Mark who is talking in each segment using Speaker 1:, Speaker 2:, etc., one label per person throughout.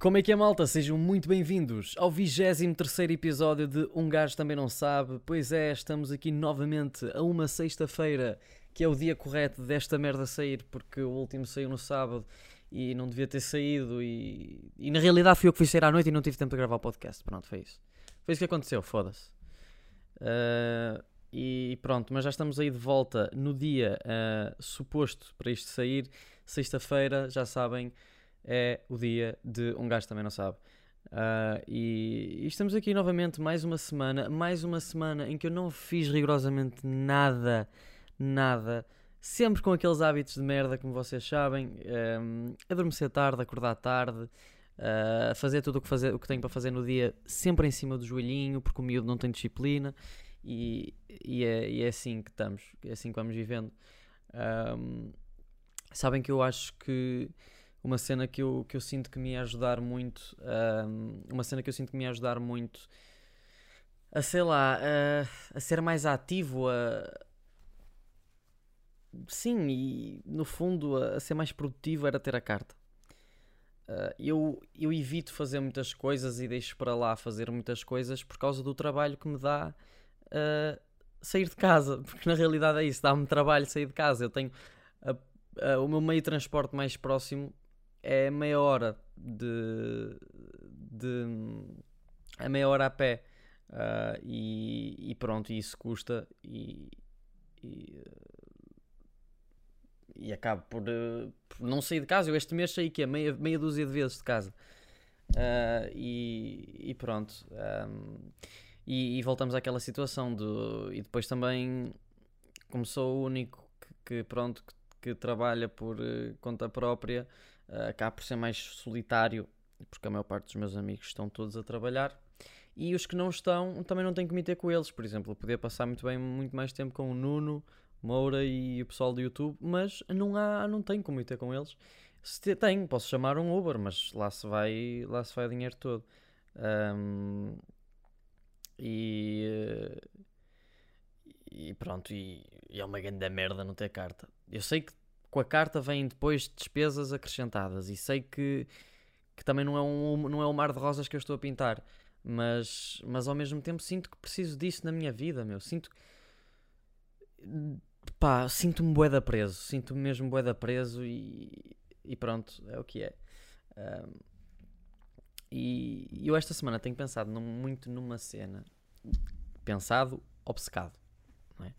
Speaker 1: Como é que é, malta? Sejam muito bem-vindos ao 23 episódio de Um Gajo Também Não Sabe. Pois é, estamos aqui novamente a uma sexta-feira, que é o dia correto desta merda sair, porque o último saiu no sábado e não devia ter saído. E, e na realidade fui eu que fui sair à noite e não tive tempo de gravar o podcast. Pronto, foi isso. Foi isso que aconteceu, foda-se. Uh, e pronto, mas já estamos aí de volta no dia uh, suposto para isto sair. Sexta-feira, já sabem é o dia de um gajo também não sabe. Uh, e, e, estamos aqui novamente mais uma semana, mais uma semana em que eu não fiz rigorosamente nada, nada, sempre com aqueles hábitos de merda, como vocês sabem, um, adormecer tarde, acordar tarde, uh, fazer tudo o que, fazer, o que tenho para fazer no dia, sempre em cima do joelhinho, porque o miúdo não tem disciplina, e, e, é, e é assim que estamos, é assim que vamos vivendo. Um, sabem que eu acho que uma cena que eu, que eu sinto que me ia ajudar muito, um, uma cena que eu sinto que me ia ajudar muito a, sei lá, a, a ser mais ativo, a, sim, e no fundo a, a ser mais produtivo era ter a carta. Uh, eu, eu evito fazer muitas coisas e deixo para lá fazer muitas coisas por causa do trabalho que me dá uh, sair de casa, porque na realidade é isso, dá-me trabalho sair de casa. Eu tenho a, a, o meu meio de transporte mais próximo é meia hora de. de é meia hora a pé. Uh, e, e, pronto, isso custa e, e, e acabo por, uh, por, não sair de casa. Eu este mês saí que é meia, meia dúzia de vezes de casa. Uh, e, e, pronto. Um, e, voltamos àquela situação do. E depois também, como sou o único que, que pronto, que, que, trabalha por conta própria, uh, acaba por ser mais solitário, porque a maior parte dos meus amigos estão todos a trabalhar. E os que não estão, também não tenho que meter com eles. Por exemplo, eu podia passar muito bem, muito mais tempo com o Nuno, Moura e o pessoal do YouTube, mas não há, não tenho como meter com eles. Se tenho, posso chamar um Uber, mas lá se vai, lá se vai o dinheiro todo. Um, e, e pronto, e, e, é uma grande merda não ter carta. Eu sei que com a carta vêm depois despesas acrescentadas e sei que, que também não é, um, não é um mar de rosas que eu estou a pintar, mas, mas ao mesmo tempo sinto que preciso disso na minha vida, meu. Sinto pá, sinto-me boeda preso, sinto-me mesmo boeda preso e, e pronto, é o que é. Um, e eu esta semana tenho pensado num, muito numa cena, pensado, obcecado, não é?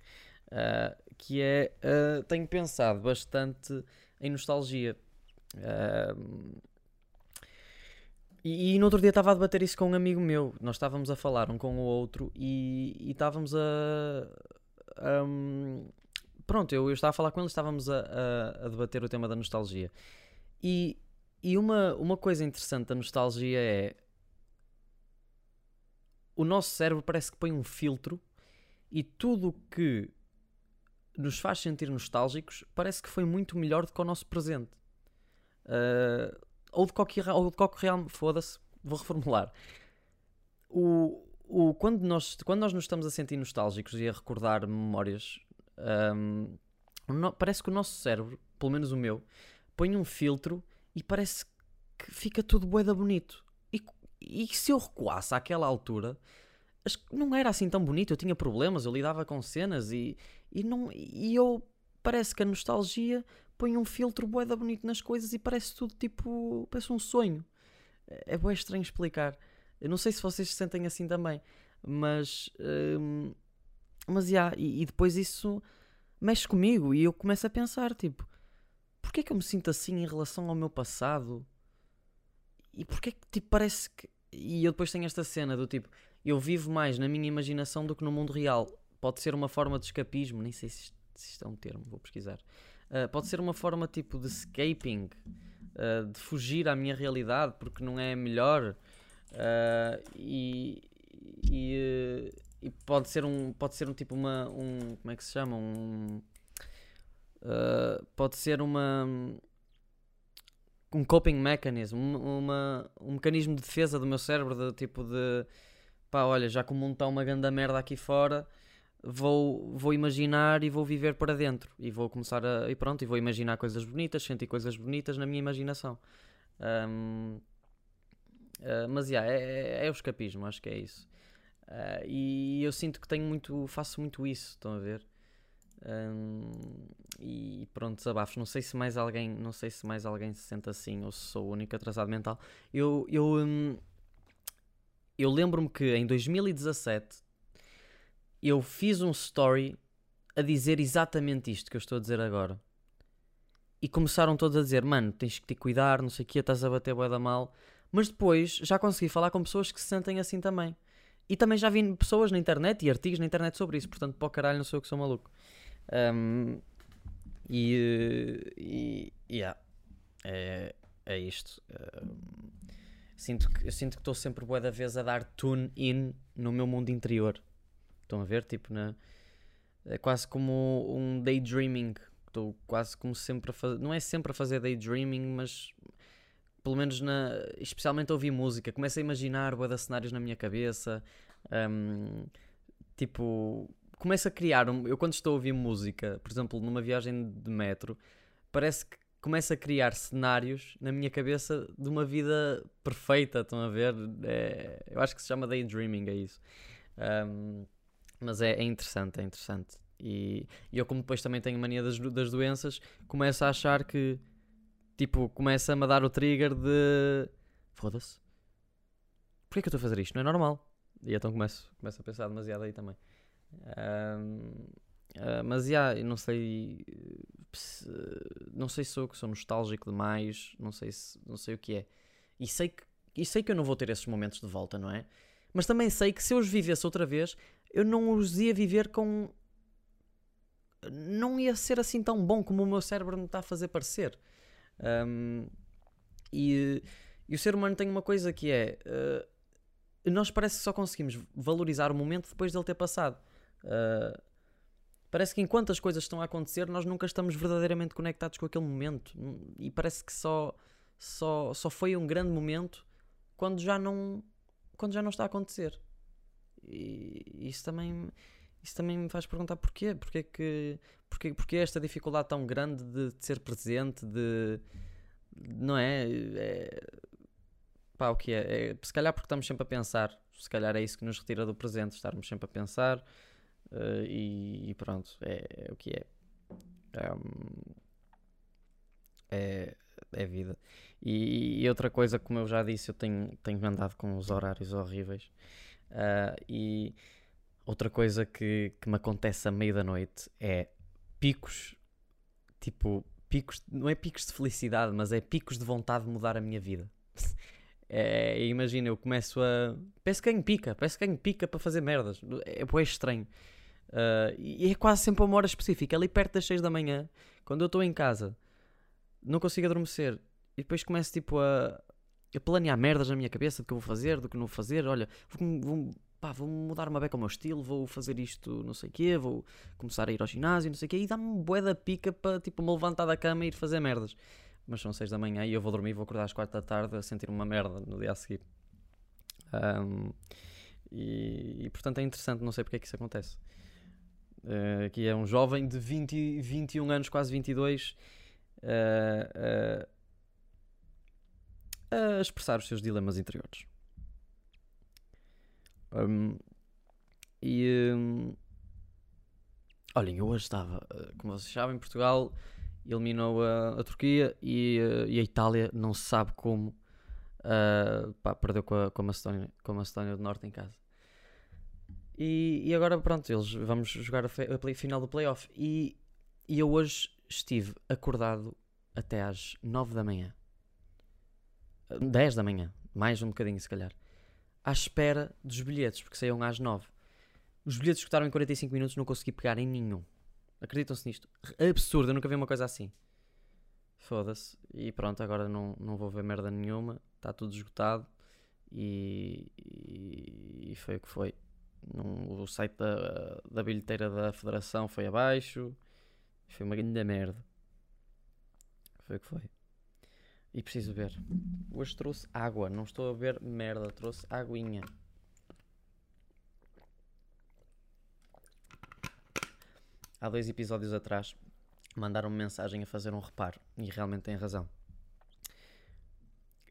Speaker 1: Uh, que é, uh, tenho pensado bastante em nostalgia. Uh, e, e, no outro dia estava a debater isso com um amigo meu. Nós estávamos a falar um com o outro e, e estávamos a. Um, pronto, eu, eu, estava a falar com ele, estávamos a, a, a, debater o tema da nostalgia. E, e uma, uma coisa interessante da nostalgia é. O nosso cérebro parece que põe um filtro e tudo que nos faz sentir nostálgicos, parece que foi muito melhor do que o nosso presente. Uh, ou de qualquer, ou de qualquer real, foda-se, vou reformular. O, o, quando, nós, quando nós nos estamos a sentir nostálgicos e a recordar memórias, um, no, parece que o nosso cérebro, pelo menos o meu, põe um filtro e parece que fica tudo boeda bonito. E, e se eu recuasse àquela altura, não era assim tão bonito, eu tinha problemas, eu lidava com cenas e, e, não, e eu parece que a nostalgia põe um filtro boeda bonito nas coisas e parece tudo tipo. parece um sonho. É bem estranho explicar. Eu não sei se vocês se sentem assim também, mas. Hum, mas yeah, e, e depois isso mexe comigo e eu começo a pensar, tipo, porquê é que eu me sinto assim em relação ao meu passado? E porquê é que tipo, parece que. E eu depois tenho esta cena do tipo, eu vivo mais na minha imaginação do que no mundo real pode ser uma forma de escapismo, nem sei se se isto é um termo, vou pesquisar. Uh, pode ser uma forma tipo de escaping, uh, de fugir à minha realidade porque não é melhor. Uh, e, e, e, pode ser um pode ser um tipo uma um como é que se chama um pode ser uma um coping mechanism uma, um mecanismo de defesa do meu cérebro de tipo de pá olha já que o mundo está uma grande merda aqui fora vou, vou imaginar e vou viver para dentro e vou começar a e pronto e vou imaginar coisas bonitas sentir coisas bonitas na minha imaginação um, Uh, mas yeah, é, é, é o escapismo, acho que é isso. Uh, e eu sinto que tenho muito, faço muito isso, estão a ver? Um, e pronto, desabafos. Não sei se mais alguém, não sei se mais alguém se sente assim ou se sou o único atrasado mental. Eu, eu, um, eu lembro-me que em 2017 eu fiz um story a dizer exatamente isto que eu estou a dizer agora. E começaram todos a dizer: Mano, tens que te cuidar, não sei o que, estás a bater boa da mal. Mas depois já consegui falar com pessoas que se sentem assim também. E também já vi pessoas na internet e artigos na internet sobre isso. Portanto, para o caralho, não sou eu que sou maluco. Um, e, e yeah, é, é isto. Um, sinto que, eu sinto que estou sempre boa da vez a dar tune in no meu mundo interior. Estão a ver? Tipo, na, é quase como um daydreaming. Estou quase como sempre a fazer. Não é sempre a fazer daydreaming, mas pelo menos na, especialmente a ouvir música, começo a imaginar boa cenários na minha cabeça. Um, tipo, começo a criar. Um, eu quando estou a ouvir música, por exemplo, numa viagem de metro, parece que começo a criar cenários na minha cabeça de uma vida perfeita. Estão a ver? É, eu acho que se chama daydreaming, é isso. Um, mas é, é, interessante, é interessante. E, e, eu, como depois também tenho mania das, das doenças, começo a achar que, tipo, começa-me a dar o trigger de foda-se, porquê que eu estou a fazer isto? Não é normal. E então começo, começo a pensar demasiado aí também uh, mas já, yeah, não sei. Se, não sei se sou que sou nostálgico demais, não sei, se, não sei o que é. E sei que, e sei que eu não vou ter esses momentos de volta, não é? Mas também sei que se eu os vivesse outra vez, eu não os ia viver com. Não ia ser assim tão bom como o meu cérebro me está a fazer parecer. Um, e, e, o ser humano tem uma coisa que é. Uh, nós parece que só conseguimos valorizar o momento depois dele ter passado. Uh, parece que enquanto as coisas estão a acontecer, nós nunca estamos verdadeiramente conectados com aquele momento. E parece que só, só, só foi um grande momento quando já não, quando já não está a acontecer. E isso também, isso também me faz perguntar porquê. Porquê, que, porquê, porquê esta dificuldade tão grande de, de ser presente, de. Não é? é pá, o que é? é? Se calhar porque estamos sempre a pensar. Se calhar é isso que nos retira do presente, estarmos sempre a pensar Uh, e, e, pronto, é, é, o que é. Um, é, é vida. E, e, outra coisa, como eu já disse, eu tenho, tenho andado com os horários horríveis. Uh, e outra coisa que, que me acontece a meio da noite é picos, tipo, picos, não é picos de felicidade, mas é picos de vontade de mudar a minha vida. É, imagina, eu começo a. Que ganho pica, que ganho pica para fazer merdas. É, é estranho. Uh, e é quase sempre uma hora específica, ali perto das 6 da manhã, quando eu estou em casa, não consigo adormecer. E depois começo tipo a, a planear merdas na minha cabeça do que eu vou fazer, do que não vou fazer. Olha, vou, vou, pá, vou mudar uma beca ao meu estilo, vou fazer isto, não sei o quê, vou começar a ir ao ginásio, não sei o quê, e dá-me bué da pica para tipo, me levantar da cama e ir fazer merdas. Mas são 6 da manhã e eu vou dormir, vou acordar às 4 da tarde a sentir uma merda no dia a seguir. Um, e, e, portanto é interessante, não sei porque é que isso acontece. Uh, que é um jovem de 20, 21 anos, quase 22, uh, uh, a expressar os seus dilemas interiores. Um, e um, olhem, eu hoje estava, eh, como vocês sabem, Portugal eliminou a, a Turquia e, e, a Itália, não se sabe como, pá, perdeu com a, com, a Macedónia, com a Macedónia do Norte em casa. E, e agora, pronto, eles vamos jogar a, a play, final do playoff. E, e eu hoje estive acordado até às 9 da manhã. 10 da manhã, mais um bocadinho se calhar. À espera dos bilhetes, porque saíam às 9. Os bilhetes escutaram em 45 minutos, não consegui pegar em nenhum. Acreditam-se nisto? Absurdo, eu nunca vi uma coisa assim. Foda-se. E pronto, agora não, não vou ver merda nenhuma. Está tudo esgotado. E, e, e foi o que foi o site da, da bilheteira da Federação foi abaixo. Foi uma grande merda. Foi o que foi. E preciso ver. Hoje trouxe água. Não estou a ver merda. Trouxe aguinha. Há dois episódios atrás mandaram -me mensagem a fazer um reparo. E realmente têm razão.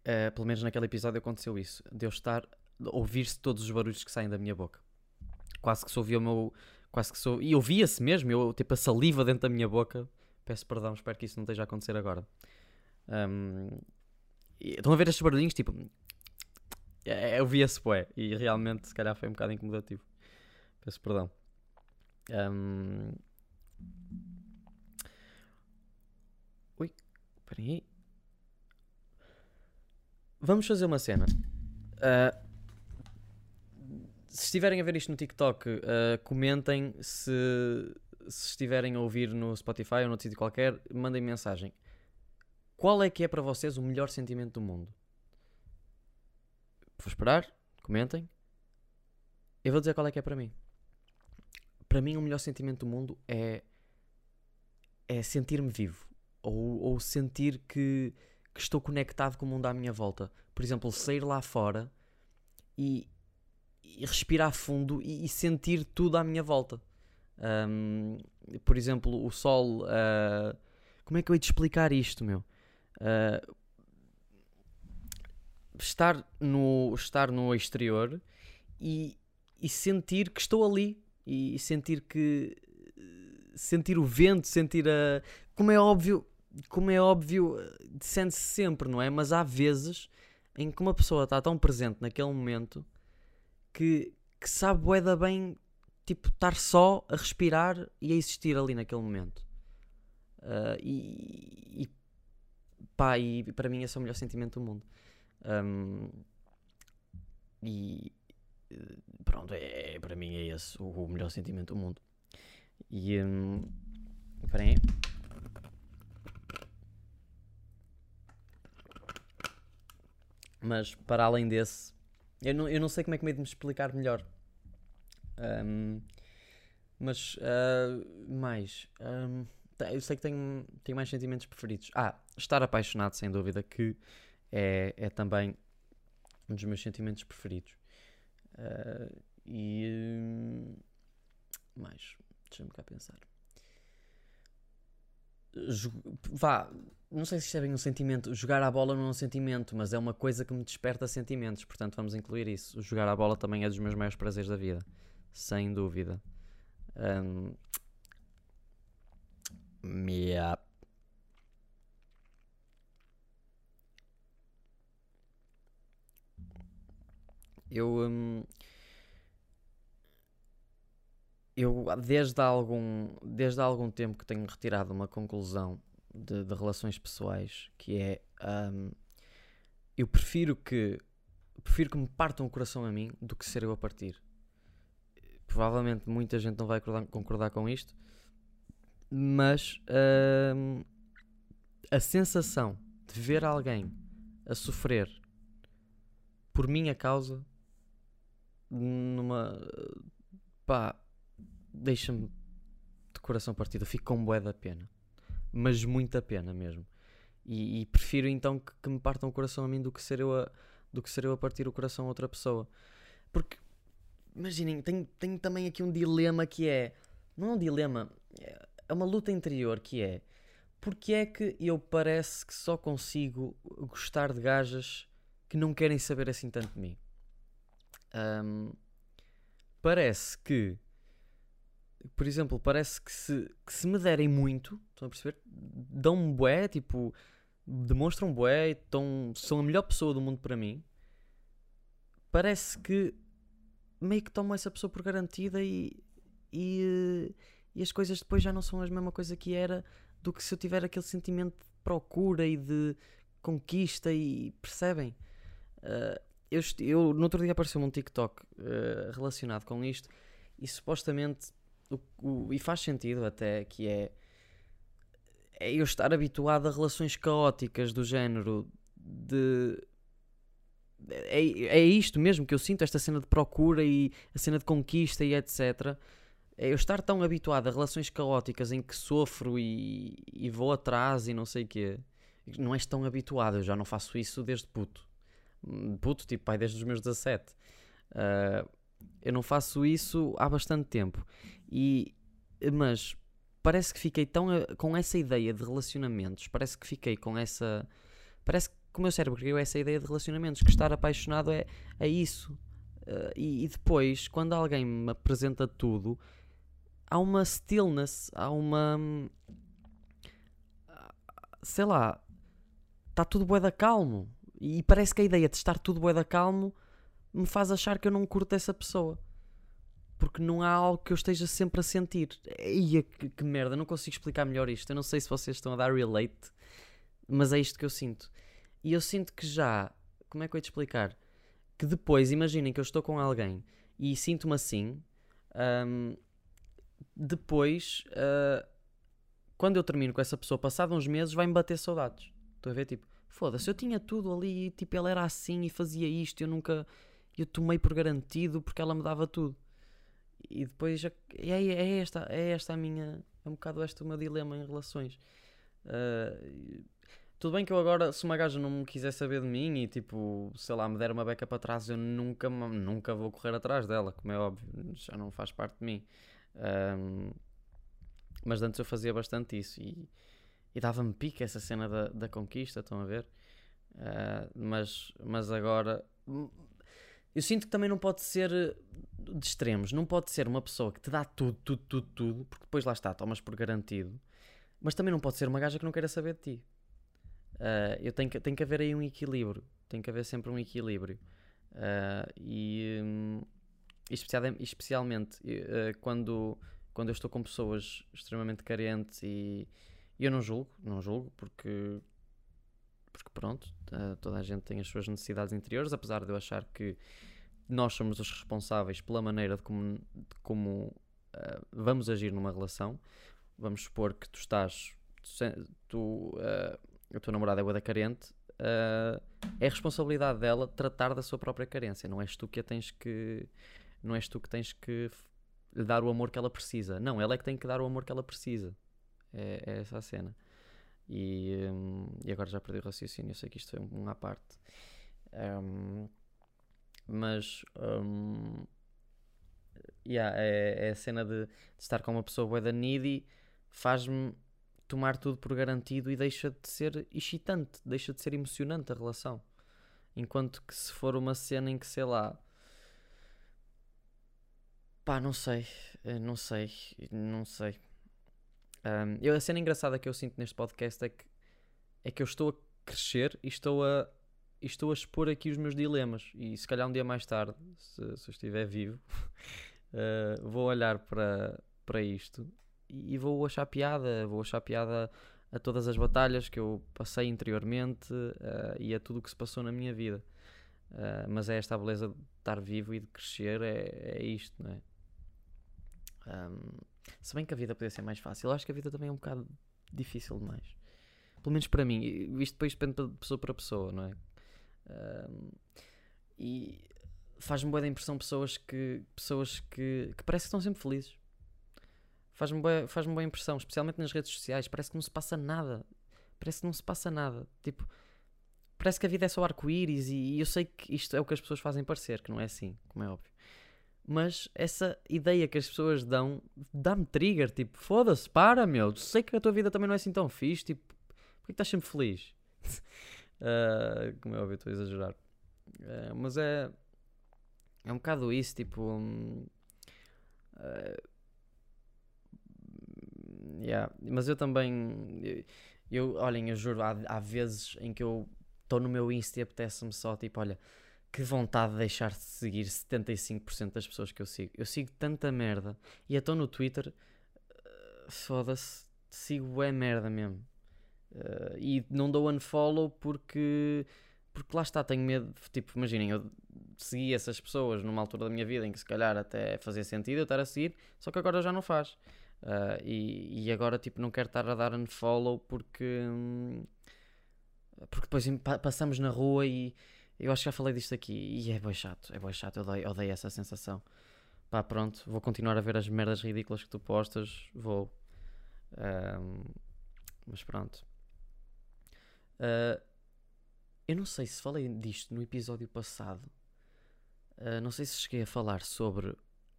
Speaker 1: Uh, pelo menos naquele episódio aconteceu isso. De eu estar ouvir-se todos os barulhos que saem da minha boca. Quase que se ouvia o meu. Quase que sou. E ouvia-se mesmo, eu tipo a saliva dentro da minha boca. Peço perdão, espero que isso não esteja a acontecer agora. Um, estão a ver estes barulhinhos? Tipo. É, eu via-se, bué. E realmente, se calhar, foi um bocado incomodativo. Peço perdão. Um... Ui, peraí. Vamos fazer uma cena. Uh, se estiverem a ver isto no TikTok, uh, comentem se, se estiverem a ouvir no Spotify ou no sítio qualquer, mandem mensagem. Qual é que é para vocês o melhor sentimento do mundo? Vou esperar, comentem. Eu vou dizer qual é que é para mim. Para mim, o melhor sentimento do mundo é, é sentir-me vivo. Ou, ou sentir que, que estou conectado com o mundo à minha volta. Por exemplo, sair lá fora e, e respirar fundo e, e, sentir tudo à minha volta. Um, por exemplo, o sol. Uh, como é que eu ia te explicar isto, meu? Uh, estar, no, estar no exterior e, e sentir que estou ali e sentir que sentir o vento, sentir a como é óbvio, como é óbvio, sente-se sempre, não é? Mas há vezes em que uma pessoa está tão presente naquele momento que, que sabe bué bem tipo estar só a respirar e a existir ali naquele momento. Uh, e, e pá, e para mim esse é o melhor sentimento do mundo. Um, e pronto, é, é, para mim é esse o, melhor sentimento do mundo. E um, aí. Mas para além desse, eu não, eu não sei como é que me de me explicar melhor. Um, mas uh, mais. Um, eu sei que tenho, tenho mais sentimentos preferidos. Ah, estar apaixonado, sem dúvida, que é, é também um dos meus sentimentos preferidos. Uh, e. mais. Deixa-me cá pensar. Vá, não sei se isto é bem um sentimento. Jogar a bola não é um sentimento, mas é uma coisa que me desperta sentimentos. Portanto, vamos incluir isso. Jogar a bola também é dos meus maiores prazeres da vida. Sem dúvida. Um... Yeah. Eu. Um... Eu, desde há, algum, desde há algum tempo que tenho retirado uma conclusão de, de relações pessoais, que é um, eu prefiro que prefiro que me partam o coração a mim do que ser eu a partir. Provavelmente muita gente não vai concordar, concordar com isto, mas um, a sensação de ver alguém a sofrer por minha causa numa pá deixa-me de coração partido, eu fico com bué da pena mas muita pena mesmo. E, e prefiro então que, que, me partam o coração a mim do que ser eu a, do que ser eu a partir o coração a outra pessoa. Porque, imaginem, tenho, tenho também aqui um dilema que é. Não é um dilema, é uma luta interior que é. Porque é que eu parece que só consigo gostar de gajas que não querem saber assim tanto de mim? Um, parece que por exemplo, parece que se, que se me derem muito, estão a perceber? Dão-me bué, tipo, demonstram bué, tão, são a melhor pessoa do mundo para mim. Parece que meio que tomam essa pessoa por garantida e, e, e as coisas depois já não são a mesma coisa que era do que se eu tiver aquele sentimento de procura e de conquista e percebem? Uh, eu, eu, no outro dia apareceu-me um TikTok uh, relacionado com isto e supostamente o, o, e faz sentido até que é, é eu estar habituado a relações caóticas do género de é, é isto mesmo que eu sinto, esta cena de procura e a cena de conquista e etc. É eu estar tão habituado a relações caóticas em que sofro e, e vou atrás e não sei o quê. Não és tão habituado, eu já não faço isso desde puto. Puto, tipo, pai, desde os meus 17. Uh, eu não faço isso há bastante tempo. E, mas parece que fiquei tão com essa ideia de relacionamentos, parece que fiquei com essa. Parece que o meu cérebro criou essa ideia de relacionamentos, que estar apaixonado é, é isso. Uh, e, e, depois, quando alguém me apresenta tudo, há uma stillness, há uma. Sei lá, está tudo bué da calmo. E parece que a ideia de estar tudo bué da calmo me faz achar que eu não curto essa pessoa. Porque não há algo que eu esteja sempre a sentir. Ia, que, que merda, não consigo explicar melhor isto. Eu não sei se vocês estão a dar relate, mas é isto que eu sinto. E eu sinto que já. Como é que eu ia te explicar? Que depois, imaginem que eu estou com alguém e sinto-me assim. Um, depois, uh, quando eu termino com essa pessoa, passado uns meses, vai-me bater saudades. Estou a ver, tipo, foda-se, eu tinha tudo ali, tipo, ela era assim e fazia isto, eu nunca, eu tomei por garantido porque ela me dava tudo. E depois, é, é, esta, é esta a minha, é um bocado este o meu dilema em relações. Uh, tudo bem que eu agora, se uma gaja não me quiser saber de mim e tipo, sei lá, me der uma beca para trás, eu nunca, nunca vou correr atrás dela, como é óbvio, já não faz parte de mim. Um, mas antes eu fazia bastante isso e, e dava-me pique essa cena da, da conquista, estão a ver? Uh, mas, mas agora eu sinto que também não pode ser de extremos, não pode ser uma pessoa que te dá tudo, tudo, tudo, tudo, porque depois lá está, tomas por garantido, mas também não pode ser uma gaja que não queira saber de ti. Uh, eu tenho que, tem que haver aí um equilíbrio. Tem que haver sempre um equilíbrio. Uh, e um, especialmente uh, quando, quando eu estou com pessoas extremamente carentes e eu não julgo, não julgo, porque, porque pronto, toda a gente tem as suas necessidades interiores, apesar de eu achar que nós somos os responsáveis pela maneira de como, de como vamos agir numa relação. Vamos supor que tu estás, tu, tu a tua namorada é boa da carente, uh, é responsabilidade dela tratar da sua própria carência. Não és tu que a tens que. Não és tu que tens que lhe dar o amor que ela precisa. Não, ela é que tem que dar o amor que ela precisa. É, é essa a cena. E, um, e, agora já perdi o raciocínio. Eu sei que isto foi um à parte. Um, mas. Um, yeah, é, é, a cena de, de, estar com uma pessoa boa da needy faz-me tomar tudo por garantido e deixa de ser excitante, deixa de ser emocionante a relação. Enquanto que se for uma cena em que, sei lá, pá, não sei, eh, não sei, não sei. Um, eu, a cena engraçada que eu sinto neste podcast é que, é que eu estou a crescer e estou a, e estou a expor aqui os meus dilemas. E se calhar um dia mais tarde, se, se eu estiver vivo, uh, vou olhar para, para isto e vou achar piada, vou achar piada a todas as batalhas que eu passei interiormente uh, e a tudo o que se passou na minha vida. Uh, mas é esta a beleza de estar vivo e de crescer, é, é isto, não é? Um, se bem que a vida podia ser mais fácil, eu acho que a vida também é um bocado difícil demais. Pelo menos para mim. Isto depois depende de pessoa para pessoa, não é? E faz-me boa da impressão pessoas que pessoas que, que parece que estão sempre felizes Faz-me boa, faz boa impressão, especialmente nas redes sociais. Parece que não se passa nada. Parece que não se passa nada. Tipo, parece que a vida é só arco-íris e, e eu sei que isto é o que as pessoas fazem parecer, que não é assim, como é óbvio. Mas essa ideia que as pessoas dão dá-me trigger. Tipo, foda-se, para, meu. Sei que a tua vida também não é assim tão fixe. Tipo, porquê que estás sempre feliz? uh, como é óbvio, estou a exagerar. Uh, mas é. É um bocado isso, tipo. Um, uh, Yeah. Mas eu também. Eu, olhem, eu juro, há, há vezes em que eu estou no meu Insta e apetece-me só, tipo, olha, que vontade de deixar de seguir 75% das pessoas que eu sigo. Eu sigo tanta merda. E estou no Twitter, uh, foda-se, sigo é merda mesmo. Uh, e não dou unfollow porque. Porque lá está, tenho medo. Tipo, imaginem, eu segui essas pessoas numa altura da minha vida em que se calhar até fazia sentido eu estar a seguir, só que agora já não faz. Uh, e, e, agora tipo não quero estar a dar unfollow porque hum, porque depois passamos na rua e eu acho que já falei disto aqui e é bem chato, é bem chato, eu odeio, odeio essa sensação. Pá, pronto, vou continuar a ver as merdas ridículas que tu postas, vou. Um, mas pronto. Uh, eu não sei se falei disto no episódio passado. Uh, não sei se cheguei a falar sobre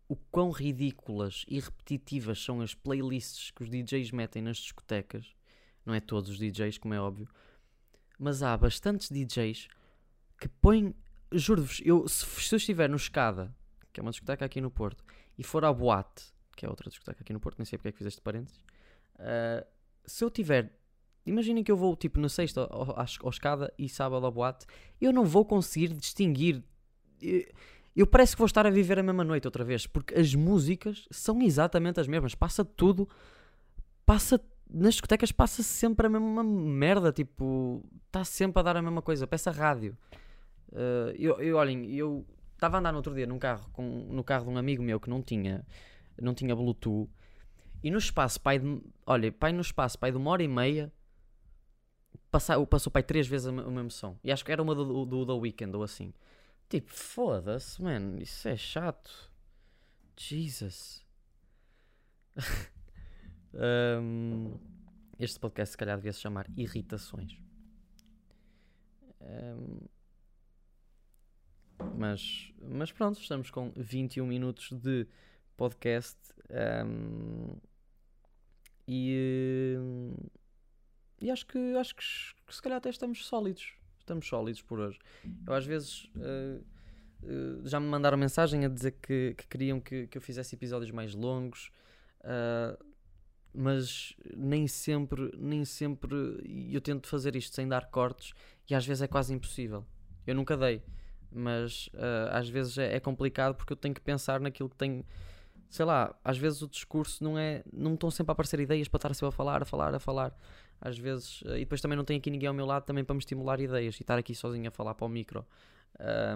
Speaker 1: o quão ridículas e repetitivas são as playlists que os DJs metem nas discotecas. Não é todos os DJs, como é óbvio. mas há bastantes DJs que põem. Juro-vos, eu, se, se eu estiver no Escada, que é uma discoteca aqui no Porto, e for à Boate, que é outra discoteca aqui no Porto, nem sei porque é que fiz este parênteses, uh, se eu tiver. Imaginem que eu vou tipo na sexta ao, ao Escada e sábado à Boate, eu não vou conseguir distinguir. Eu, eu parece que vou estar a viver a mesma noite outra vez, porque as músicas são exatamente as mesmas. Passa tudo, passa nas discotecas passa sempre a mesma merda, tipo, está sempre a dar a mesma coisa, peça rádio. Uh, eu, eu, olhem, eu estava a andar no outro dia num carro, com, no carro de um amigo meu que não tinha, não tinha Bluetooth, e no espaço, pai, de, olha, pai, no espaço, pai de uma hora e meia, passou, passou pai três vezes a mesma som, e acho que era uma do, do, do Weekend ou assim. Tipo, foda-se, mano, isso é chato. Jesus. um, este podcast, se calhar, devia se chamar Irritações. Um, mas, mas pronto, estamos com 21 minutos de podcast. Um, e, e acho que acho que, que se calhar até estamos sólidos estamos sólidos por hoje. Eu às vezes uh, uh, já me mandaram mensagem a dizer que, que queriam que, que, eu fizesse episódios mais longos, uh, mas nem sempre, nem sempre eu tento fazer isto sem dar cortes e às vezes é quase impossível. Eu nunca dei, mas às vezes é, é complicado porque eu tenho que pensar naquilo que tenho sei lá, às vezes o discurso não é. Não estão sempre a aparecer ideias para estar sempre a falar, a falar, a falar às vezes, eh, e depois também não tenho aqui ninguém ao meu lado também para me estimular ideias e estar aqui sozinho a falar para o micro.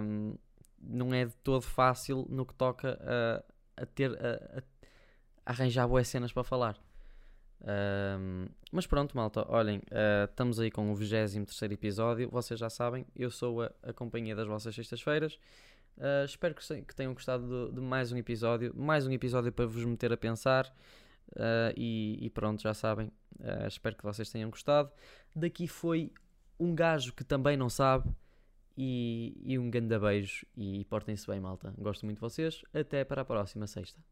Speaker 1: Um, não é de todo fácil no que toca a, a ter a, a, arranjar boas cenas para falar. Um, mas pronto, malta, olhem, uh, estamos aí com o 23 episódio. Vocês já sabem, eu sou a, a companhia das vossas sextas-feiras. Uh, espero que, que, tenham gostado de, de, mais um episódio. Mais um episódio para vos meter a pensar. Uh, e, e, pronto, já sabem. Espero que vocês tenham gostado. Daqui foi um gajo que também não sabe. E, e um grande beijo. E portem-se bem, malta. Gosto muito de vocês. Até para a próxima sexta.